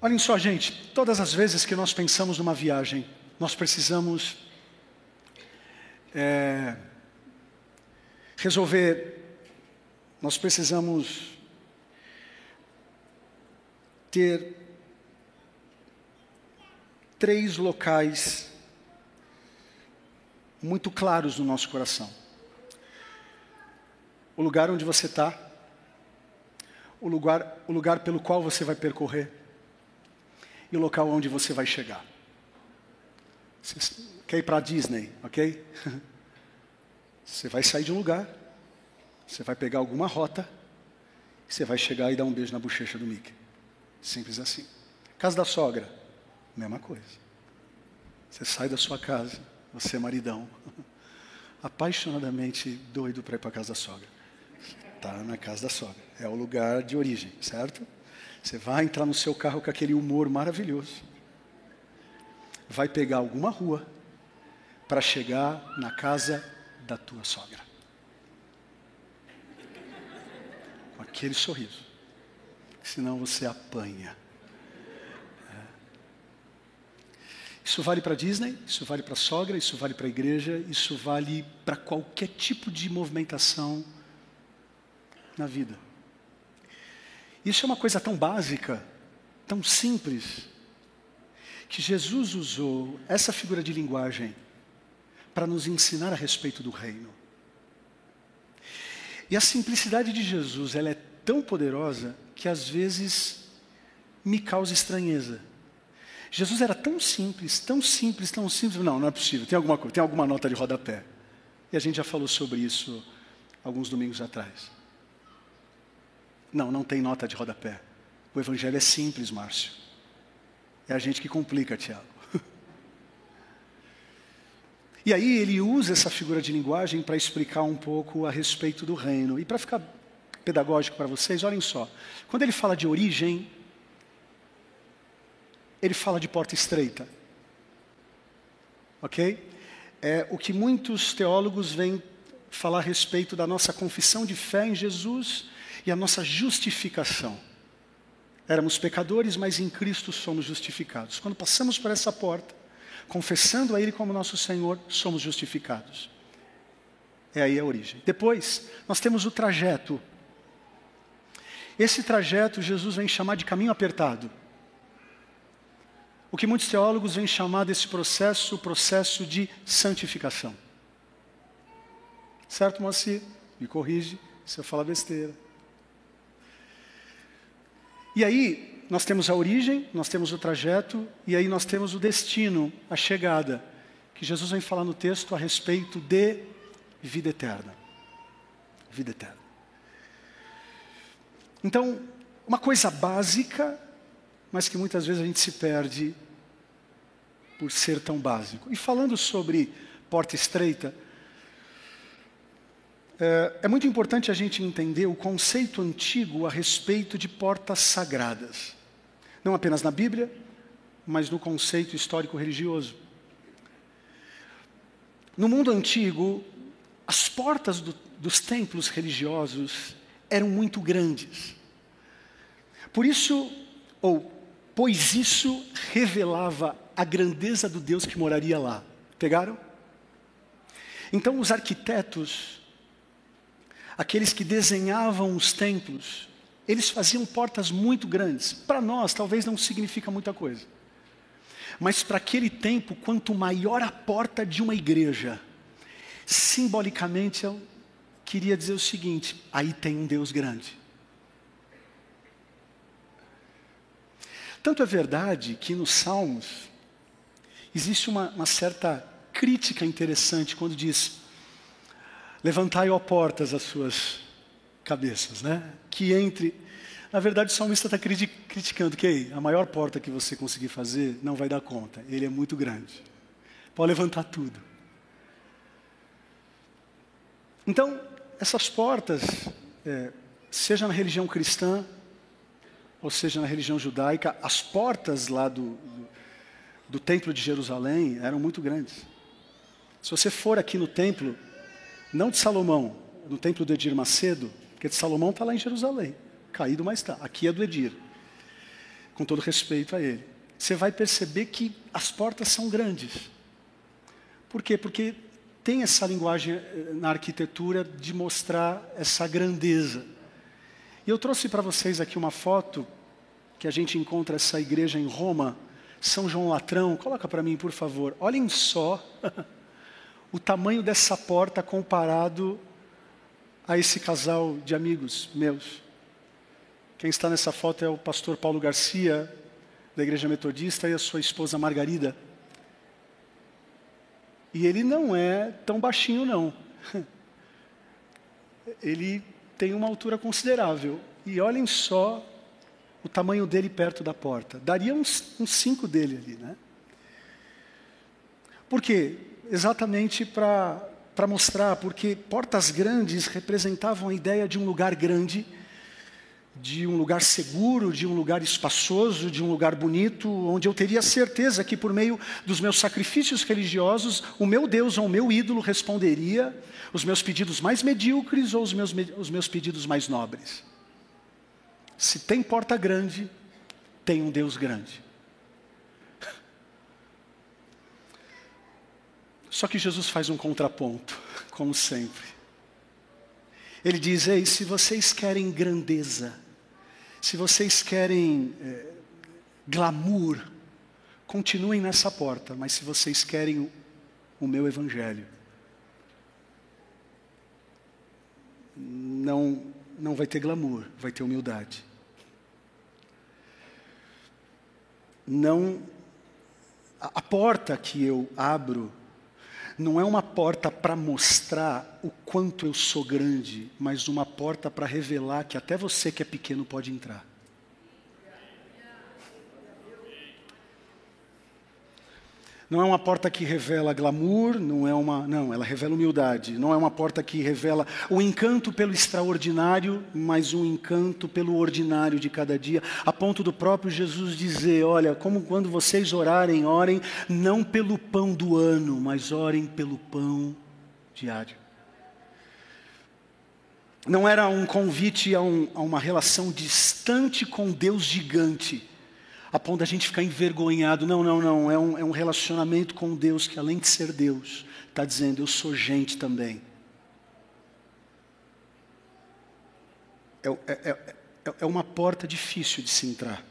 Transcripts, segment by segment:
Olhem só, gente, todas as vezes que nós pensamos numa viagem, nós precisamos é, resolver, nós precisamos ter três locais muito claros no nosso coração: o lugar onde você está, o lugar, o lugar pelo qual você vai percorrer e o local onde você vai chegar. Você quer ir para a Disney, ok? Você vai sair de um lugar, você vai pegar alguma rota, você vai chegar e dar um beijo na bochecha do Mickey. Simples assim. Casa da sogra, mesma coisa. Você sai da sua casa, você é maridão, apaixonadamente doido para ir para a casa da sogra. Está na casa da sogra. É o lugar de origem, certo? Você vai entrar no seu carro com aquele humor maravilhoso. Vai pegar alguma rua para chegar na casa da tua sogra. Com aquele sorriso. Senão você apanha. É. Isso vale para Disney, isso vale para a sogra, isso vale para a igreja, isso vale para qualquer tipo de movimentação na vida. Isso é uma coisa tão básica, tão simples, que Jesus usou essa figura de linguagem para nos ensinar a respeito do reino. E a simplicidade de Jesus, ela é tão poderosa que às vezes me causa estranheza. Jesus era tão simples, tão simples, tão simples. Não, não é possível. Tem alguma, tem alguma nota de rodapé. E a gente já falou sobre isso alguns domingos atrás. Não, não tem nota de rodapé. O evangelho é simples, Márcio. É a gente que complica, Tiago. E aí ele usa essa figura de linguagem para explicar um pouco a respeito do reino. E para ficar pedagógico para vocês, olhem só. Quando ele fala de origem, ele fala de porta estreita. Ok? É o que muitos teólogos vêm falar a respeito da nossa confissão de fé em Jesus e a nossa justificação. Éramos pecadores, mas em Cristo somos justificados. Quando passamos por essa porta, confessando a Ele como nosso Senhor, somos justificados. É aí a origem. Depois, nós temos o trajeto. Esse trajeto Jesus vem chamar de caminho apertado. O que muitos teólogos vêm chamar desse processo, o processo de santificação. Certo, Moacir? Me corrige se eu falar besteira. E aí, nós temos a origem, nós temos o trajeto, e aí nós temos o destino, a chegada, que Jesus vem falar no texto a respeito de vida eterna. Vida eterna. Então, uma coisa básica, mas que muitas vezes a gente se perde por ser tão básico. E falando sobre porta estreita, é, é muito importante a gente entender o conceito antigo a respeito de portas sagradas. Não apenas na Bíblia, mas no conceito histórico-religioso. No mundo antigo, as portas do, dos templos religiosos eram muito grandes. Por isso, ou pois isso revelava a grandeza do Deus que moraria lá. Pegaram? Então, os arquitetos aqueles que desenhavam os templos, eles faziam portas muito grandes. Para nós, talvez não significa muita coisa. Mas para aquele tempo, quanto maior a porta de uma igreja, simbolicamente eu queria dizer o seguinte: aí tem um Deus grande. Tanto é verdade que nos Salmos existe uma, uma certa crítica interessante quando diz: Levantai, ó portas, as suas cabeças, né? Que entre. Na verdade, o salmista está criticando que a maior porta que você conseguir fazer não vai dar conta. Ele é muito grande. Pode levantar tudo. Então, essas portas, é, seja na religião cristã, ou seja na religião judaica, as portas lá do, do, do templo de Jerusalém eram muito grandes. Se você for aqui no templo, não de Salomão, no templo do Edir Macedo, porque de Salomão está lá em Jerusalém, caído, mas está. Aqui é do Edir. com todo respeito a ele, você vai perceber que as portas são grandes. Por quê? Porque tem essa linguagem eh, na arquitetura de mostrar essa grandeza. E eu trouxe para vocês aqui uma foto que a gente encontra essa igreja em Roma, São João Latrão. Coloca para mim, por favor. Olhem só o tamanho dessa porta comparado a esse casal de amigos meus. Quem está nessa foto é o pastor Paulo Garcia, da Igreja Metodista, e a sua esposa Margarida. E ele não é tão baixinho, não. Ele tem uma altura considerável. E olhem só o tamanho dele perto da porta. Daria uns, uns cinco dele ali, né? Por quê? Exatamente para mostrar, porque portas grandes representavam a ideia de um lugar grande, de um lugar seguro, de um lugar espaçoso, de um lugar bonito, onde eu teria certeza que por meio dos meus sacrifícios religiosos, o meu Deus ou o meu ídolo responderia os meus pedidos mais medíocres ou os meus, os meus pedidos mais nobres. Se tem porta grande, tem um Deus grande. Só que Jesus faz um contraponto, como sempre. Ele diz: Ei, se vocês querem grandeza, se vocês querem é, glamour, continuem nessa porta, mas se vocês querem o, o meu evangelho, não, não vai ter glamour, vai ter humildade. não a, a porta que eu abro não é uma porta para mostrar o quanto eu sou grande, mas uma porta para revelar que até você que é pequeno pode entrar. Não é uma porta que revela glamour, não é uma, não, ela revela humildade. Não é uma porta que revela o encanto pelo extraordinário, mas um encanto pelo ordinário de cada dia, a ponto do próprio Jesus dizer, olha, como quando vocês orarem, orem não pelo pão do ano, mas orem pelo pão diário. Não era um convite a, um, a uma relação distante com Deus gigante a ponto da gente ficar envergonhado. Não, não, não. É um, é um relacionamento com Deus que, além de ser Deus, está dizendo: Eu sou gente também. É, é, é, é, uma porta difícil de se entrar.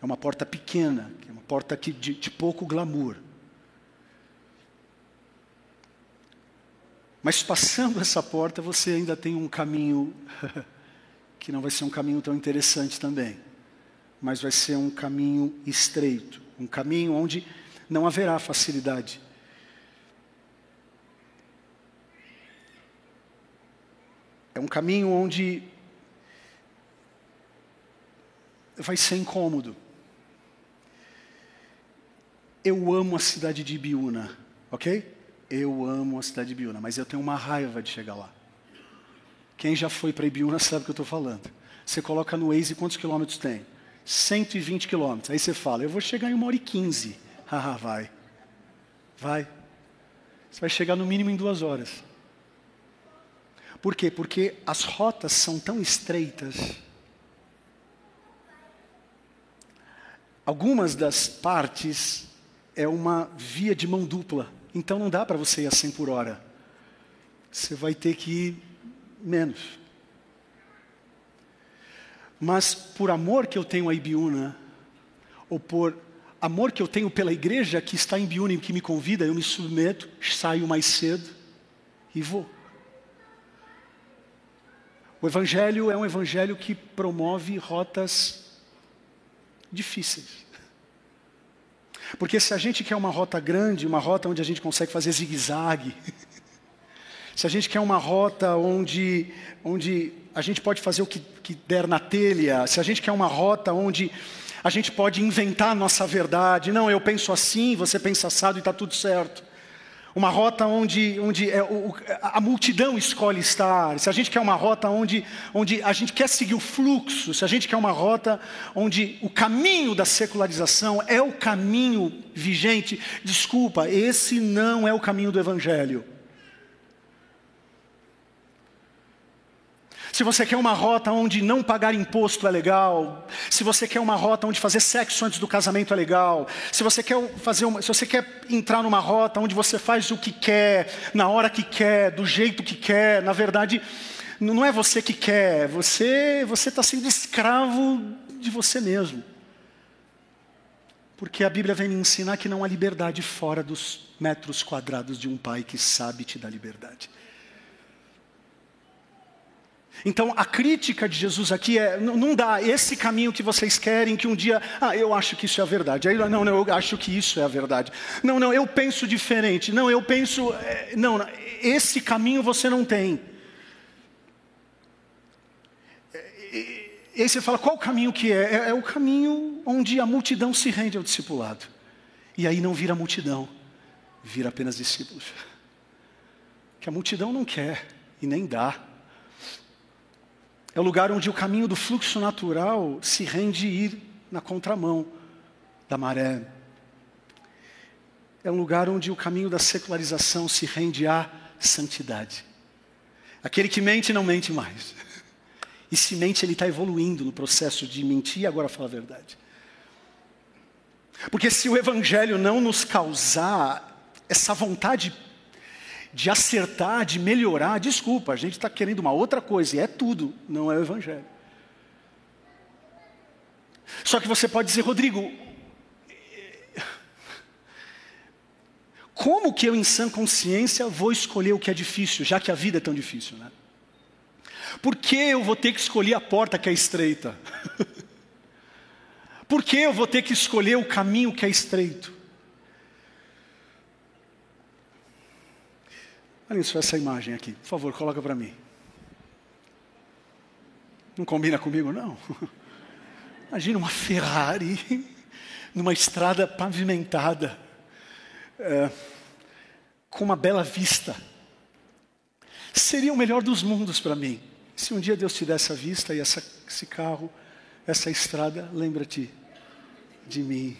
É uma porta pequena, é uma porta que, de, de pouco glamour. Mas passando essa porta, você ainda tem um caminho que não vai ser um caminho tão interessante também mas vai ser um caminho estreito, um caminho onde não haverá facilidade. É um caminho onde vai ser incômodo. Eu amo a cidade de Ibiúna, ok? Eu amo a cidade de Ibiúna, mas eu tenho uma raiva de chegar lá. Quem já foi para Ibiúna sabe o que eu estou falando. Você coloca no Waze quantos quilômetros tem. 120 quilômetros. Aí você fala, eu vou chegar em uma hora e quinze. Ah, vai. Vai. Você vai chegar no mínimo em duas horas. Por quê? Porque as rotas são tão estreitas. Algumas das partes é uma via de mão dupla. Então não dá para você ir a 100 por hora. Você vai ter que ir menos. Mas por amor que eu tenho a Ibiúna, ou por amor que eu tenho pela igreja que está em Ibiúna e que me convida, eu me submeto, saio mais cedo e vou. O Evangelho é um Evangelho que promove rotas difíceis. Porque se a gente quer uma rota grande, uma rota onde a gente consegue fazer zigue-zague, se a gente quer uma rota onde, onde a gente pode fazer o que, que der na telha, se a gente quer uma rota onde a gente pode inventar nossa verdade, não, eu penso assim, você pensa assado e está tudo certo. Uma rota onde, onde é, o, a multidão escolhe estar. Se a gente quer uma rota onde, onde a gente quer seguir o fluxo, se a gente quer uma rota onde o caminho da secularização é o caminho vigente, desculpa, esse não é o caminho do Evangelho. Se você quer uma rota onde não pagar imposto é legal, se você quer uma rota onde fazer sexo antes do casamento é legal, se você quer fazer uma, se você quer entrar numa rota onde você faz o que quer, na hora que quer, do jeito que quer, na verdade, não é você que quer, você você está sendo escravo de você mesmo. Porque a Bíblia vem me ensinar que não há liberdade fora dos metros quadrados de um pai que sabe te dar liberdade. Então a crítica de Jesus aqui é: não dá esse caminho que vocês querem, que um dia, ah, eu acho que isso é a verdade. Aí, não, não, eu acho que isso é a verdade. Não, não, eu penso diferente. Não, eu penso, é, não, esse caminho você não tem. E aí você fala, qual o caminho que é? é? É o caminho onde a multidão se rende ao discipulado. E aí não vira multidão, vira apenas discípulos. Que a multidão não quer e nem dá. É o lugar onde o caminho do fluxo natural se rende ir na contramão da maré. É um lugar onde o caminho da secularização se rende à santidade. Aquele que mente não mente mais. E se mente, ele está evoluindo no processo de mentir e agora fala a verdade. Porque se o Evangelho não nos causar essa vontade de acertar, de melhorar, desculpa, a gente está querendo uma outra coisa, e é tudo, não é o Evangelho. Só que você pode dizer, Rodrigo, como que eu, em sã consciência, vou escolher o que é difícil, já que a vida é tão difícil, né? Por que eu vou ter que escolher a porta que é estreita? Por que eu vou ter que escolher o caminho que é estreito? Só essa imagem aqui, por favor, coloca para mim. Não combina comigo, não? Imagina uma Ferrari numa estrada pavimentada, é, com uma bela vista. Seria o melhor dos mundos para mim. Se um dia Deus te der essa vista e essa, esse carro, essa estrada, lembra-te de mim.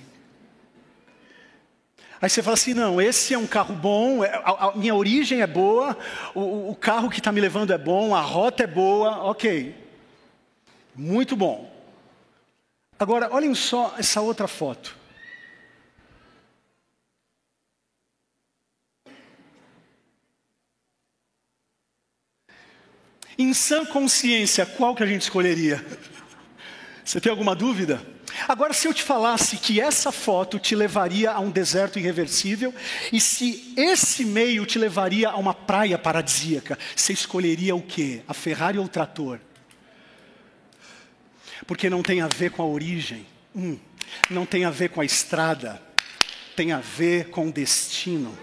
Aí você fala assim: não, esse é um carro bom, é, a, a minha origem é boa, o, o carro que está me levando é bom, a rota é boa, ok. Muito bom. Agora, olhem só essa outra foto. Em sã consciência, qual que a gente escolheria? Você tem alguma dúvida? Agora, se eu te falasse que essa foto te levaria a um deserto irreversível, e se esse meio te levaria a uma praia paradisíaca, você escolheria o quê? A Ferrari ou o trator? Porque não tem a ver com a origem, hum, não tem a ver com a estrada, tem a ver com o destino.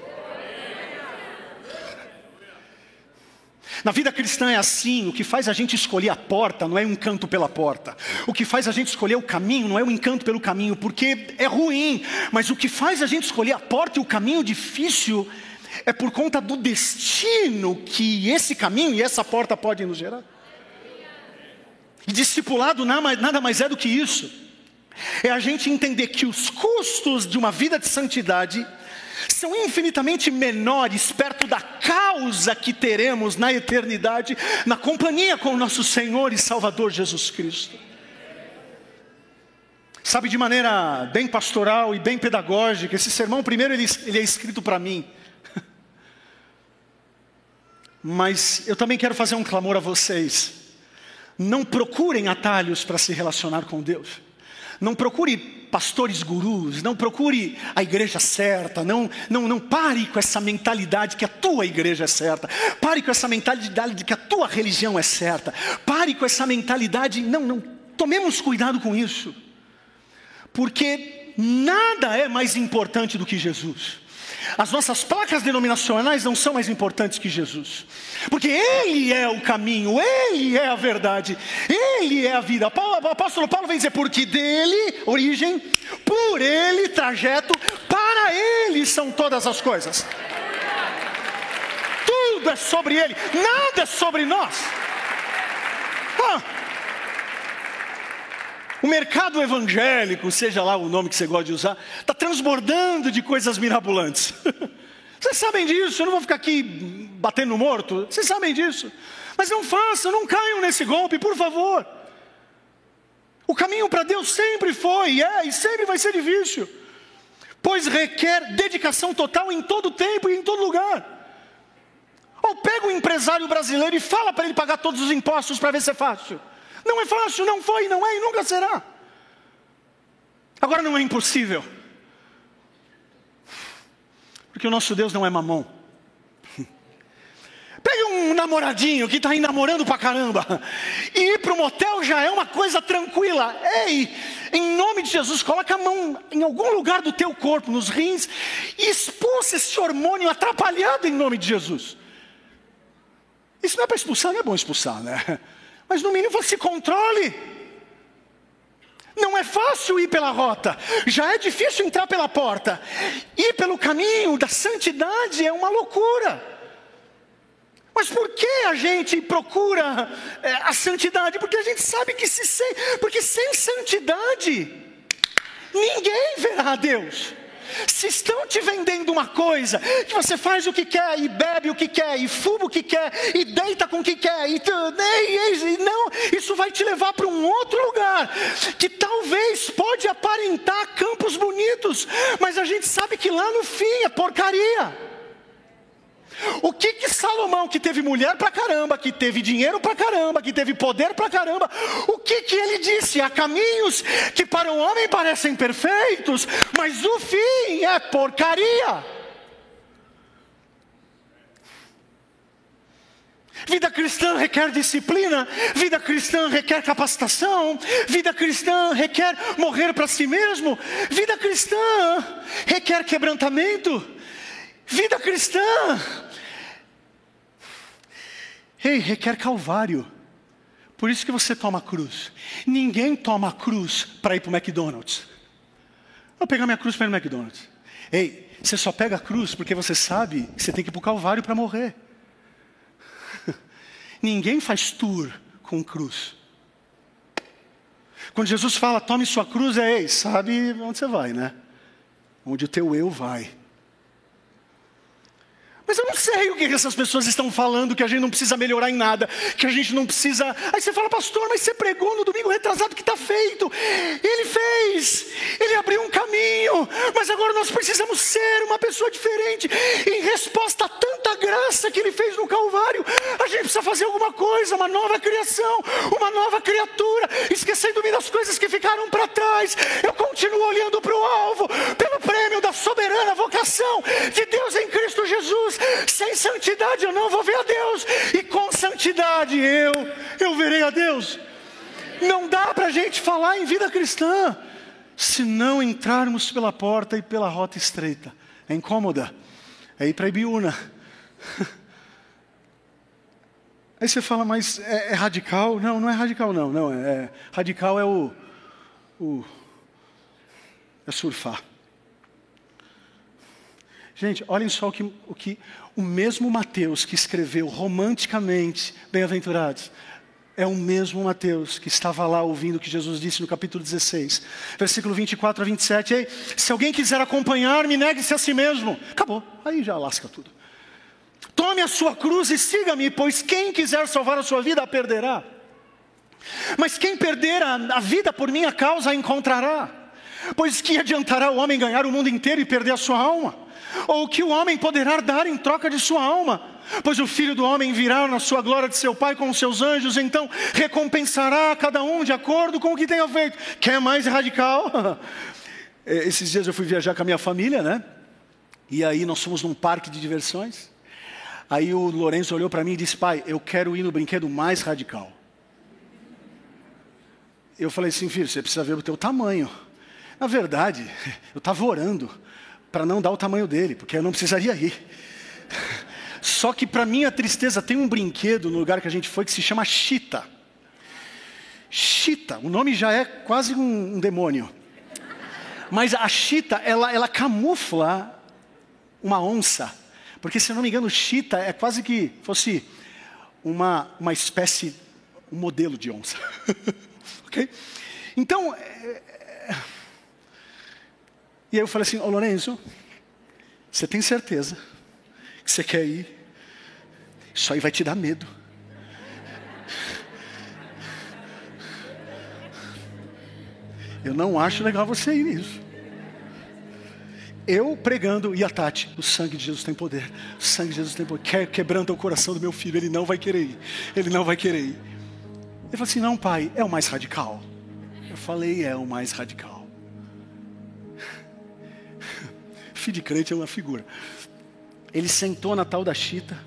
Na vida cristã é assim: o que faz a gente escolher a porta não é um encanto pela porta. O que faz a gente escolher o caminho não é um encanto pelo caminho, porque é ruim. Mas o que faz a gente escolher a porta e o caminho difícil é por conta do destino que esse caminho e essa porta podem nos gerar. E discipulado nada mais é do que isso. É a gente entender que os custos de uma vida de santidade são infinitamente menores perto da causa que teremos na eternidade, na companhia com o nosso Senhor e Salvador Jesus Cristo. Sabe, de maneira bem pastoral e bem pedagógica, esse sermão, primeiro, ele, ele é escrito para mim. Mas eu também quero fazer um clamor a vocês. Não procurem atalhos para se relacionar com Deus. Não procure pastores gurus, não procure a igreja certa, não, não, não pare com essa mentalidade que a tua igreja é certa, pare com essa mentalidade de que a tua religião é certa, pare com essa mentalidade, não, não, tomemos cuidado com isso, porque nada é mais importante do que Jesus. As nossas placas denominacionais não são mais importantes que Jesus, porque Ele é o caminho, Ele é a verdade, Ele é a vida. O apóstolo Paulo vem dizer: porque dele, origem, por Ele, trajeto, para Ele são todas as coisas. Tudo é sobre Ele, nada é sobre nós. O mercado evangélico, seja lá o nome que você gosta de usar, está transbordando de coisas mirabolantes. Vocês sabem disso, eu não vou ficar aqui batendo morto. Vocês sabem disso. Mas não façam, não caiam nesse golpe, por favor. O caminho para Deus sempre foi, é e sempre vai ser difícil, pois requer dedicação total em todo tempo e em todo lugar. Ou pega um empresário brasileiro e fala para ele pagar todos os impostos para ver se é fácil. Não é fácil, não foi, não é e nunca será. Agora não é impossível. Porque o nosso Deus não é mamão. Pega um namoradinho que está aí namorando pra caramba. E ir para o motel já é uma coisa tranquila. Ei, em nome de Jesus, coloca a mão em algum lugar do teu corpo, nos rins, e expulsa esse hormônio atrapalhado em nome de Jesus. Isso não é para expulsar, não é bom expulsar, né? Mas no mínimo se controle. Não é fácil ir pela rota, já é difícil entrar pela porta. Ir pelo caminho da santidade é uma loucura. Mas por que a gente procura é, a santidade? Porque a gente sabe que se sem, porque sem santidade ninguém verá a Deus. Se estão te vendendo uma coisa, que você faz o que quer, e bebe o que quer, e fuma o que quer, e deita com o que quer, e, e, e não, isso vai te levar para um outro lugar, que talvez pode aparentar campos bonitos, mas a gente sabe que lá no fim é porcaria. O que que Salomão, que teve mulher pra caramba, que teve dinheiro pra caramba, que teve poder pra caramba, o que que ele disse? Há caminhos que para o homem parecem perfeitos, mas o fim é porcaria. Vida cristã requer disciplina, vida cristã requer capacitação, vida cristã requer morrer para si mesmo, vida cristã requer quebrantamento, vida cristã Ei, requer calvário. Por isso que você toma cruz. Ninguém toma cruz para ir para o McDonald's. Vou pegar minha cruz para ir no McDonald's. Ei, você só pega a cruz porque você sabe que você tem que ir para o Calvário para morrer. Ninguém faz tour com cruz. Quando Jesus fala, tome sua cruz, é, ei, sabe onde você vai, né? Onde o teu eu vai. Mas eu não sei o que essas pessoas estão falando, que a gente não precisa melhorar em nada, que a gente não precisa. Aí você fala, pastor, mas você pregou no domingo retrasado que está feito. Ele fez, ele abriu um caminho, mas agora nós precisamos ser uma pessoa diferente. Em resposta a tanta graça que ele fez no Calvário, a gente precisa fazer alguma coisa, uma nova criação, uma nova criatura, esquecendo-me das coisas que ficaram para trás. Eu continuo olhando para o alvo, pelo prêmio da soberana vocação de Deus em Cristo Jesus sem santidade eu não vou ver a Deus, e com santidade eu, eu verei a Deus. Não dá para a gente falar em vida cristã se não entrarmos pela porta e pela rota estreita. É incômoda, é ir para Ibiúna. Aí você fala, mas é, é, radical? Não, não é radical, não. não é, é radical é o, o é surfar. Gente, olhem só o que, o que o mesmo Mateus que escreveu romanticamente Bem-aventurados, é o mesmo Mateus que estava lá ouvindo o que Jesus disse no capítulo 16, versículo 24 a 27. Ei, se alguém quiser acompanhar-me, negue-se a si mesmo. Acabou, aí já lasca tudo. Tome a sua cruz e siga-me, pois quem quiser salvar a sua vida a perderá. Mas quem perder a, a vida por minha causa a encontrará. Pois que adiantará o homem ganhar o mundo inteiro e perder a sua alma? Ou o que o homem poderá dar em troca de sua alma? Pois o filho do homem virá na sua glória de seu Pai com os seus anjos, então recompensará cada um de acordo com o que tenha feito. Quer mais radical? É, esses dias eu fui viajar com a minha família, né? E aí nós fomos num parque de diversões. Aí o Lourenço olhou para mim e disse: Pai, eu quero ir no brinquedo mais radical. Eu falei assim, filho, você precisa ver o teu tamanho. Na verdade, eu estava orando para não dar o tamanho dele, porque eu não precisaria ir. Só que para minha tristeza tem um brinquedo no lugar que a gente foi que se chama Chita. Chita, o nome já é quase um, um demônio. Mas a chita, ela, ela camufla uma onça. Porque, se eu não me engano, chita é quase que fosse uma, uma espécie, um modelo de onça. ok? Então, e aí eu falei assim, ô Lorenzo, Lourenço, você tem certeza que você quer ir? Isso aí vai te dar medo. Eu não acho legal você ir nisso. Eu pregando e a Tati, o sangue de Jesus tem poder. O sangue de Jesus tem poder. Quer, quebrando o coração do meu filho, ele não vai querer ir. Ele não vai querer ir. Ele falou assim: "Não, pai, é o mais radical". Eu falei: "É o mais radical". Filho de crente é uma figura. Ele sentou na tal da chita.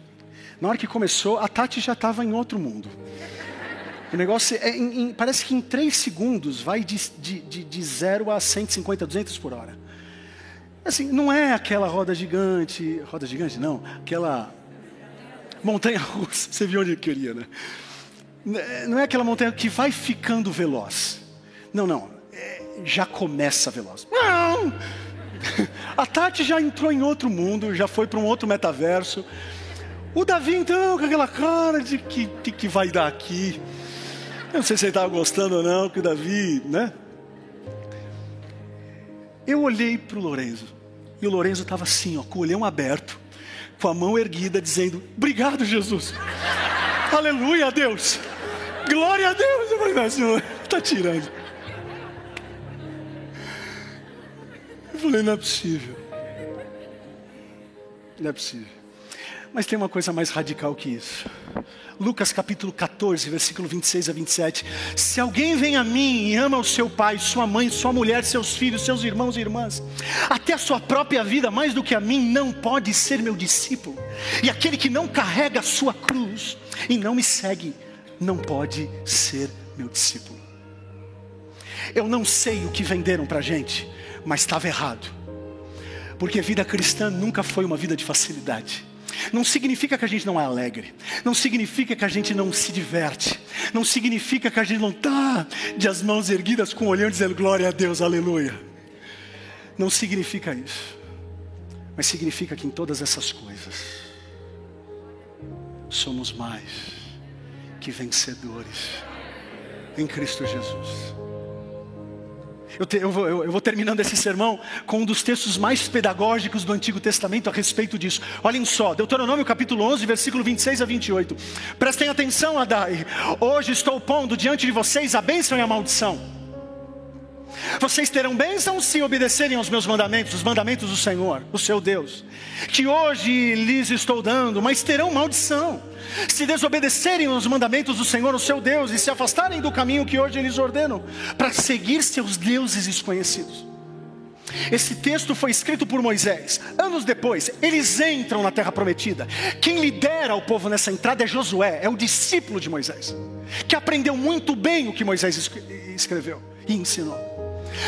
Na hora que começou, a Tati já estava em outro mundo. O negócio é, em, em, parece que em três segundos vai de, de, de, de 0 a 150, 200 por hora. Assim, não é aquela roda gigante, roda gigante não, aquela montanha russa, você viu onde eu queria, né? Não é aquela montanha que vai ficando veloz. Não, não, é, já começa veloz. Não! A Tati já entrou em outro mundo, já foi para um outro metaverso. O Davi, então, com aquela cara de que, que, que vai dar aqui. Eu não sei se ele estava gostando ou não, que o Davi, né? Eu olhei para o Lorenzo. E o Lorenzo estava assim, ó, com o olhão aberto, com a mão erguida, dizendo: Obrigado, Jesus. Aleluia Deus. Glória a Deus. Eu falei, Senhor, está tirando. Eu falei, não é possível. Não é possível. Mas tem uma coisa mais radical que isso. Lucas capítulo 14, versículo 26 a 27. Se alguém vem a mim e ama o seu pai, sua mãe, sua mulher, seus filhos, seus irmãos e irmãs, até a sua própria vida mais do que a mim, não pode ser meu discípulo. E aquele que não carrega a sua cruz e não me segue, não pode ser meu discípulo. Eu não sei o que venderam para a gente, mas estava errado. Porque vida cristã nunca foi uma vida de facilidade. Não significa que a gente não é alegre, não significa que a gente não se diverte, não significa que a gente não está de as mãos erguidas com o olhão dizendo glória a Deus, aleluia. Não significa isso, mas significa que em todas essas coisas somos mais que vencedores em Cristo Jesus. Eu, te, eu, vou, eu, vou, terminando esse sermão com um dos textos mais pedagógicos do Antigo Testamento a respeito disso. Olhem só, Deuteronômio capítulo 11, versículo 26 a 28. Prestem atenção, Adai. Hoje estou pondo diante de vocês a bênção e a maldição. Vocês terão bênção se obedecerem aos meus mandamentos, os mandamentos do Senhor, o seu Deus, que hoje lhes estou dando, mas terão maldição se desobedecerem aos mandamentos do Senhor, o seu Deus, e se afastarem do caminho que hoje lhes ordeno, para seguir seus deuses desconhecidos. Esse texto foi escrito por Moisés. Anos depois, eles entram na terra prometida. Quem lidera o povo nessa entrada é Josué, é o discípulo de Moisés, que aprendeu muito bem o que Moisés escreveu e ensinou.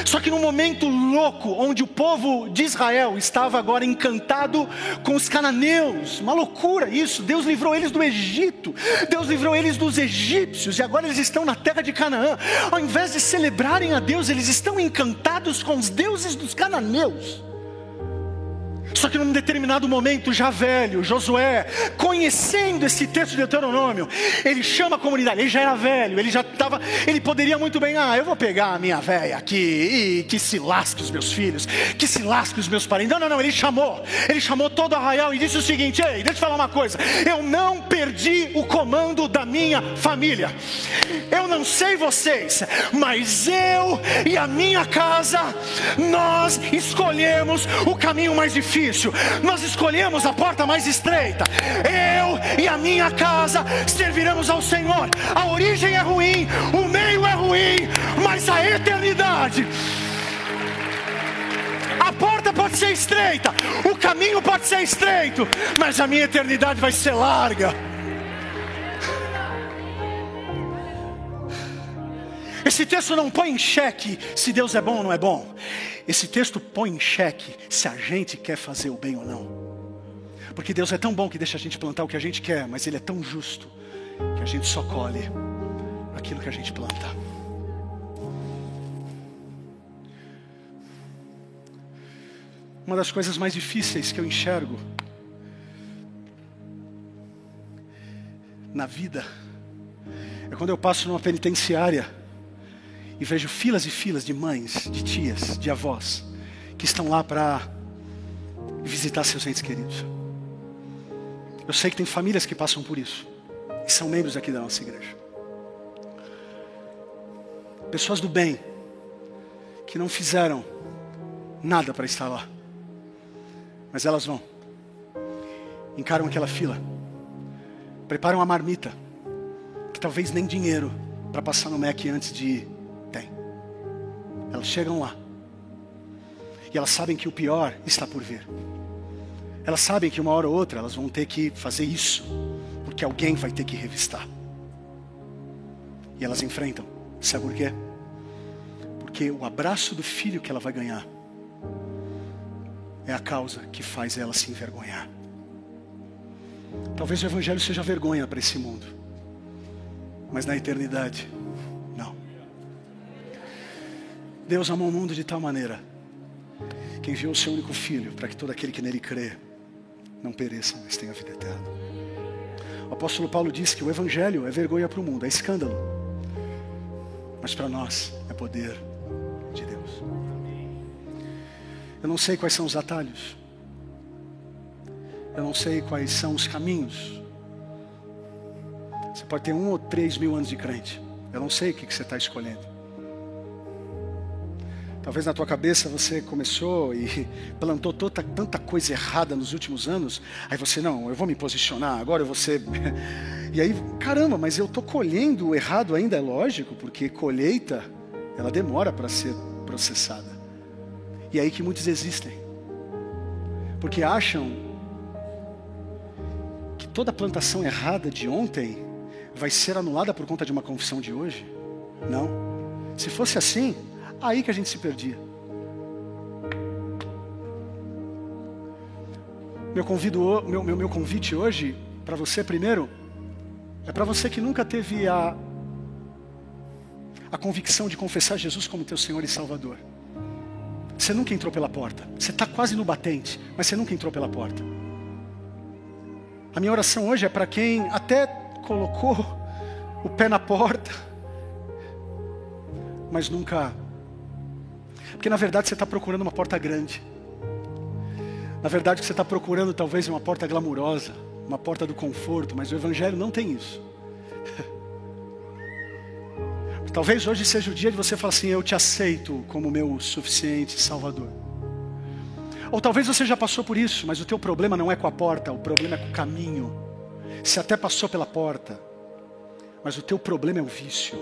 Só que num momento louco, onde o povo de Israel estava agora encantado com os cananeus, uma loucura isso, Deus livrou eles do Egito, Deus livrou eles dos egípcios, e agora eles estão na terra de Canaã. Ao invés de celebrarem a Deus, eles estão encantados com os deuses dos cananeus. Só que num determinado momento, já velho, Josué, conhecendo esse texto de Deuteronômio, ele chama a comunidade, ele já era velho, ele já estava, ele poderia muito bem, ah, eu vou pegar a minha velha aqui e que se lasque os meus filhos, que se lasque os meus parentes. Não, não, não, ele chamou, ele chamou todo o arraial e disse o seguinte: ei, deixa eu falar uma coisa, eu não perdi o comando da minha família, eu não sei vocês, mas eu e a minha casa, nós escolhemos o caminho mais difícil nós escolhemos a porta mais estreita. Eu e a minha casa serviremos ao Senhor. A origem é ruim, o meio é ruim, mas a eternidade. A porta pode ser estreita, o caminho pode ser estreito, mas a minha eternidade vai ser larga. Esse texto não põe em xeque se Deus é bom ou não é bom. Esse texto põe em xeque se a gente quer fazer o bem ou não. Porque Deus é tão bom que deixa a gente plantar o que a gente quer, mas Ele é tão justo que a gente só colhe aquilo que a gente planta. Uma das coisas mais difíceis que eu enxergo na vida é quando eu passo numa penitenciária e vejo filas e filas de mães, de tias, de avós, que estão lá para visitar seus entes queridos. Eu sei que tem famílias que passam por isso, e são membros aqui da nossa igreja. Pessoas do bem, que não fizeram nada para estar lá. Mas elas vão. Encaram aquela fila. Preparam a marmita. Que talvez nem dinheiro para passar no Mac antes de. Elas chegam lá. E elas sabem que o pior está por vir. Elas sabem que uma hora ou outra elas vão ter que fazer isso, porque alguém vai ter que revistar. E elas enfrentam. Sabe por quê? Porque o abraço do filho que ela vai ganhar é a causa que faz ela se envergonhar. Talvez o Evangelho seja vergonha para esse mundo, mas na eternidade, Deus amou o mundo de tal maneira que enviou o seu único filho para que todo aquele que nele crê não pereça, mas tenha vida eterna. O apóstolo Paulo disse que o Evangelho é vergonha para o mundo, é escândalo, mas para nós é poder de Deus. Eu não sei quais são os atalhos. Eu não sei quais são os caminhos. Você pode ter um ou três mil anos de crente. Eu não sei o que você está escolhendo. Talvez na tua cabeça você começou e plantou toda, tanta coisa errada nos últimos anos. Aí você, não, eu vou me posicionar, agora eu vou ser. E aí, caramba, mas eu estou colhendo o errado ainda, é lógico, porque colheita, ela demora para ser processada. E é aí que muitos existem. Porque acham que toda plantação errada de ontem vai ser anulada por conta de uma confissão de hoje. Não. Se fosse assim, aí que a gente se perdia. Meu, convido, meu, meu, meu convite hoje para você, primeiro, é para você que nunca teve a, a convicção de confessar Jesus como teu Senhor e Salvador. Você nunca entrou pela porta. Você está quase no batente, mas você nunca entrou pela porta. A minha oração hoje é para quem até colocou o pé na porta, mas nunca. Porque na verdade você está procurando uma porta grande. Na verdade, você está procurando talvez uma porta glamurosa, uma porta do conforto, mas o Evangelho não tem isso. Talvez hoje seja o dia de você falar assim: Eu te aceito como meu suficiente Salvador. Ou talvez você já passou por isso, mas o teu problema não é com a porta, o problema é com o caminho. Você até passou pela porta, mas o teu problema é o vício.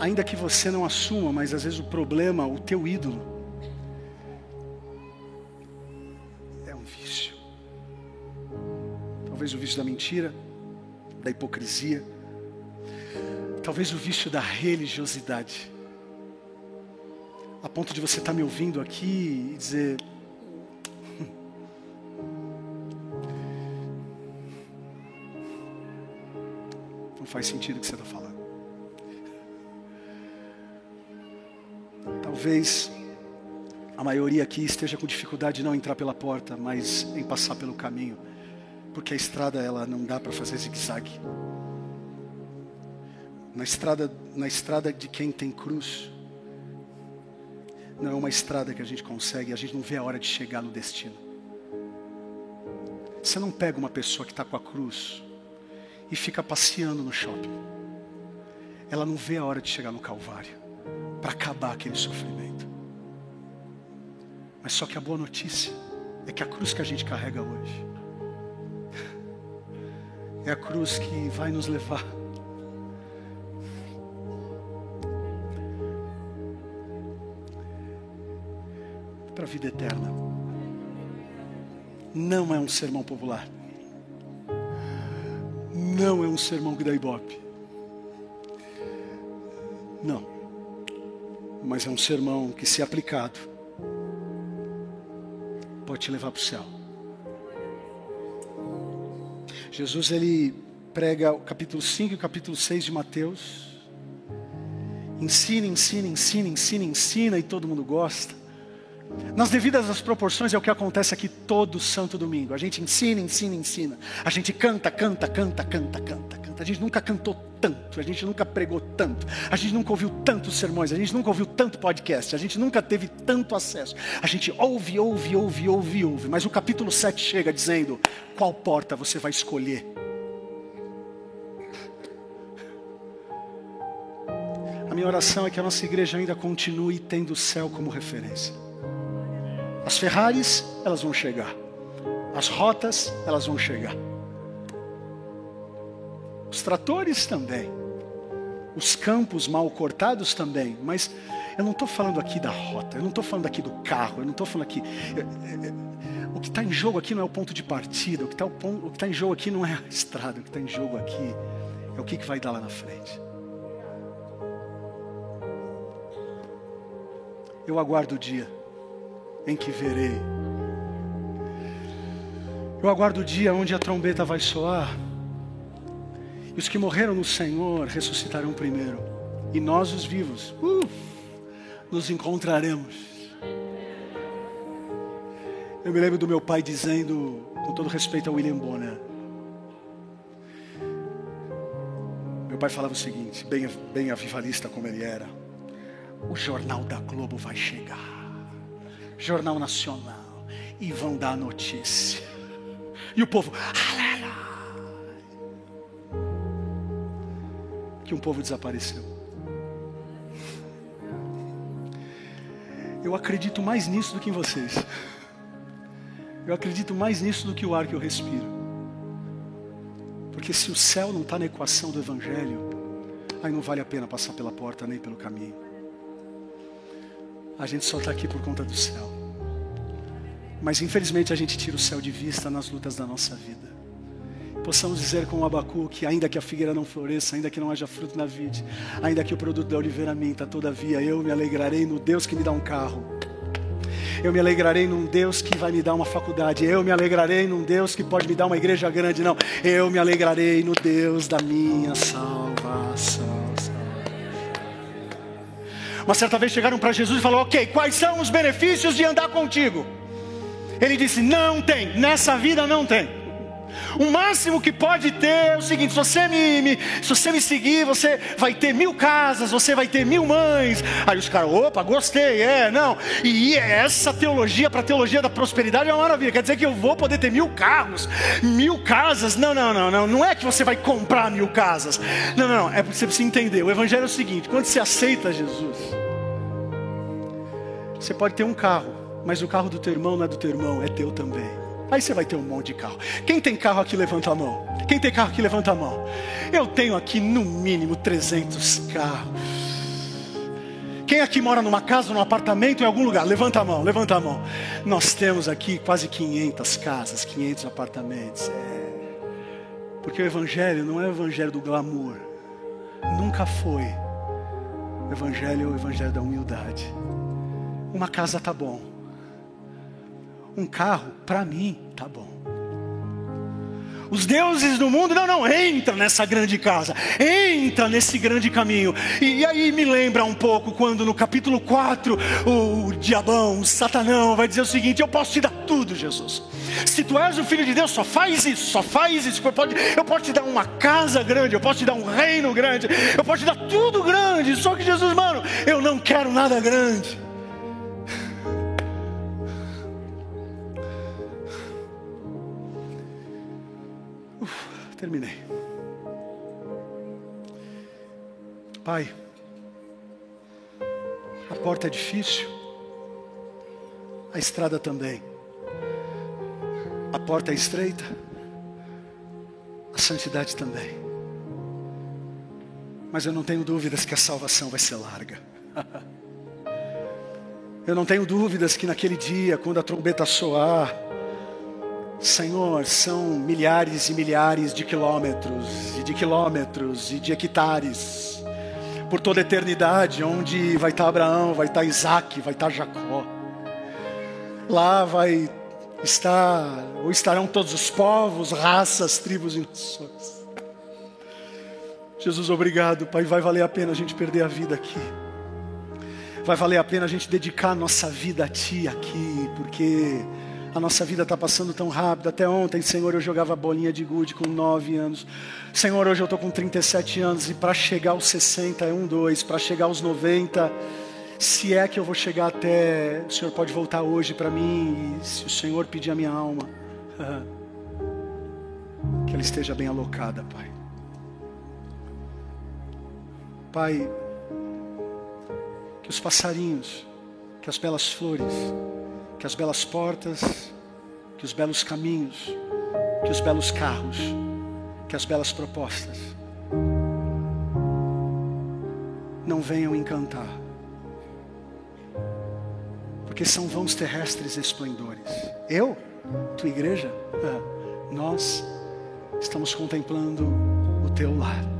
Ainda que você não assuma, mas às vezes o problema, o teu ídolo, talvez o vício da mentira, da hipocrisia, talvez o vício da religiosidade, a ponto de você estar tá me ouvindo aqui e dizer: não faz sentido o que você está falando. Talvez a maioria aqui esteja com dificuldade de não entrar pela porta, mas em passar pelo caminho porque a estrada ela não dá para fazer zigue-zague. Na estrada, na estrada de quem tem cruz, não é uma estrada que a gente consegue, a gente não vê a hora de chegar no destino. Você não pega uma pessoa que está com a cruz e fica passeando no shopping. Ela não vê a hora de chegar no Calvário para acabar aquele sofrimento. Mas só que a boa notícia é que a cruz que a gente carrega hoje é a cruz que vai nos levar. Para a vida eterna. Não é um sermão popular. Não é um sermão que dá ibope. Não. Mas é um sermão que, se aplicado, pode te levar para o céu. Jesus ele prega o capítulo 5 e o capítulo 6 de Mateus. Ensina, ensina, ensina, ensina, ensina e todo mundo gosta. Nas devidas às proporções é o que acontece aqui todo santo domingo. A gente ensina, ensina, ensina. A gente canta, canta, canta, canta, canta, canta. A gente nunca cantou tanto, a gente nunca pregou tanto, a gente nunca ouviu tantos sermões, a gente nunca ouviu tanto podcast, a gente nunca teve tanto acesso. A gente ouve, ouve, ouve, ouve, ouve. Mas o capítulo 7 chega dizendo: qual porta você vai escolher? minha oração é que a nossa igreja ainda continue tendo o céu como referência. As Ferraris, elas vão chegar. As rotas, elas vão chegar. Os tratores também. Os campos mal cortados também. Mas eu não estou falando aqui da rota, eu não estou falando aqui do carro, eu não estou falando aqui. O que está em jogo aqui não é o ponto de partida, o que está tá em jogo aqui não é a estrada, o que está em jogo aqui é o que, que vai dar lá na frente. Eu aguardo o dia em que verei. Eu aguardo o dia onde a trombeta vai soar. E os que morreram no Senhor ressuscitarão primeiro. E nós, os vivos, uh, nos encontraremos. Eu me lembro do meu pai dizendo, com todo respeito a William Bonner, meu pai falava o seguinte, bem, bem avivalista como ele era: o jornal da Globo vai chegar. Jornal Nacional, e vão dar a notícia. E o povo, que um povo desapareceu. Eu acredito mais nisso do que em vocês. Eu acredito mais nisso do que o ar que eu respiro. Porque se o céu não está na equação do Evangelho, aí não vale a pena passar pela porta nem pelo caminho. A gente só está aqui por conta do céu. Mas infelizmente a gente tira o céu de vista nas lutas da nossa vida. Possamos dizer com o que ainda que a figueira não floresça, ainda que não haja fruto na vide, ainda que o produto da oliveira minta, todavia eu me alegrarei no Deus que me dá um carro. Eu me alegrarei num Deus que vai me dar uma faculdade. Eu me alegrarei num Deus que pode me dar uma igreja grande. Não, eu me alegrarei no Deus da minha salvação. Uma certa vez chegaram para Jesus e falaram: Ok, quais são os benefícios de andar contigo? Ele disse: Não tem, nessa vida não tem. O máximo que pode ter é o seguinte: se você me, me, se você me seguir, você vai ter mil casas, você vai ter mil mães. Aí os caras, opa, gostei, é, não. E essa teologia para a teologia da prosperidade é uma maravilha. Quer dizer que eu vou poder ter mil carros, mil casas? Não, não, não, não. Não é que você vai comprar mil casas. Não, não, não. É porque você precisa entender. O evangelho é o seguinte: quando você aceita Jesus, você pode ter um carro, mas o carro do teu irmão não é do teu irmão, é teu também. Aí você vai ter um monte de carro. Quem tem carro aqui, levanta a mão. Quem tem carro aqui, levanta a mão. Eu tenho aqui no mínimo 300 carros. Quem aqui mora numa casa, num apartamento, em algum lugar? Levanta a mão, levanta a mão. Nós temos aqui quase 500 casas, 500 apartamentos. É. Porque o Evangelho não é o Evangelho do glamour. Nunca foi. O Evangelho é o Evangelho da humildade. Uma casa tá bom. Um carro, para mim, tá bom. Os deuses do mundo, não, não, entra nessa grande casa, entra nesse grande caminho. E, e, aí me lembra um pouco quando no capítulo 4 o diabão, o satanão, vai dizer o seguinte: Eu posso te dar tudo, Jesus. Se tu és o filho de Deus, só faz isso, só faz isso. Eu eu posso te dar uma casa grande, eu posso te dar um reino grande, eu posso te dar tudo grande. Só que Jesus, mano, eu não quero nada grande. Terminei. Pai, a porta é difícil, a estrada também. A porta é estreita, a santidade também. Mas eu não tenho dúvidas que a salvação vai ser larga. eu não tenho dúvidas que naquele dia, quando a trombeta soar, Senhor, são milhares e milhares de quilômetros, e de quilômetros, e de hectares, por toda a eternidade, onde vai estar Abraão, vai estar Isaac, vai estar Jacó. Lá vai estar, ou estarão todos os povos, raças, tribos e nações. Jesus, obrigado, Pai. Vai valer a pena a gente perder a vida aqui. Vai valer a pena a gente dedicar a nossa vida a Ti aqui, porque a nossa vida está passando tão rápido. Até ontem, Senhor, eu jogava bolinha de gude com 9 anos. Senhor, hoje eu estou com 37 anos e para chegar aos 60 é um, dois. Para chegar aos 90, se é que eu vou chegar até, o Senhor pode voltar hoje para mim. E se o Senhor pedir a minha alma, que ela esteja bem alocada, Pai. Pai, que os passarinhos, que as belas flores, que as belas portas, que os belos caminhos, que os belos carros, que as belas propostas não venham encantar. Porque são vãos terrestres esplendores. Eu, tua igreja, ah, nós estamos contemplando o teu lar.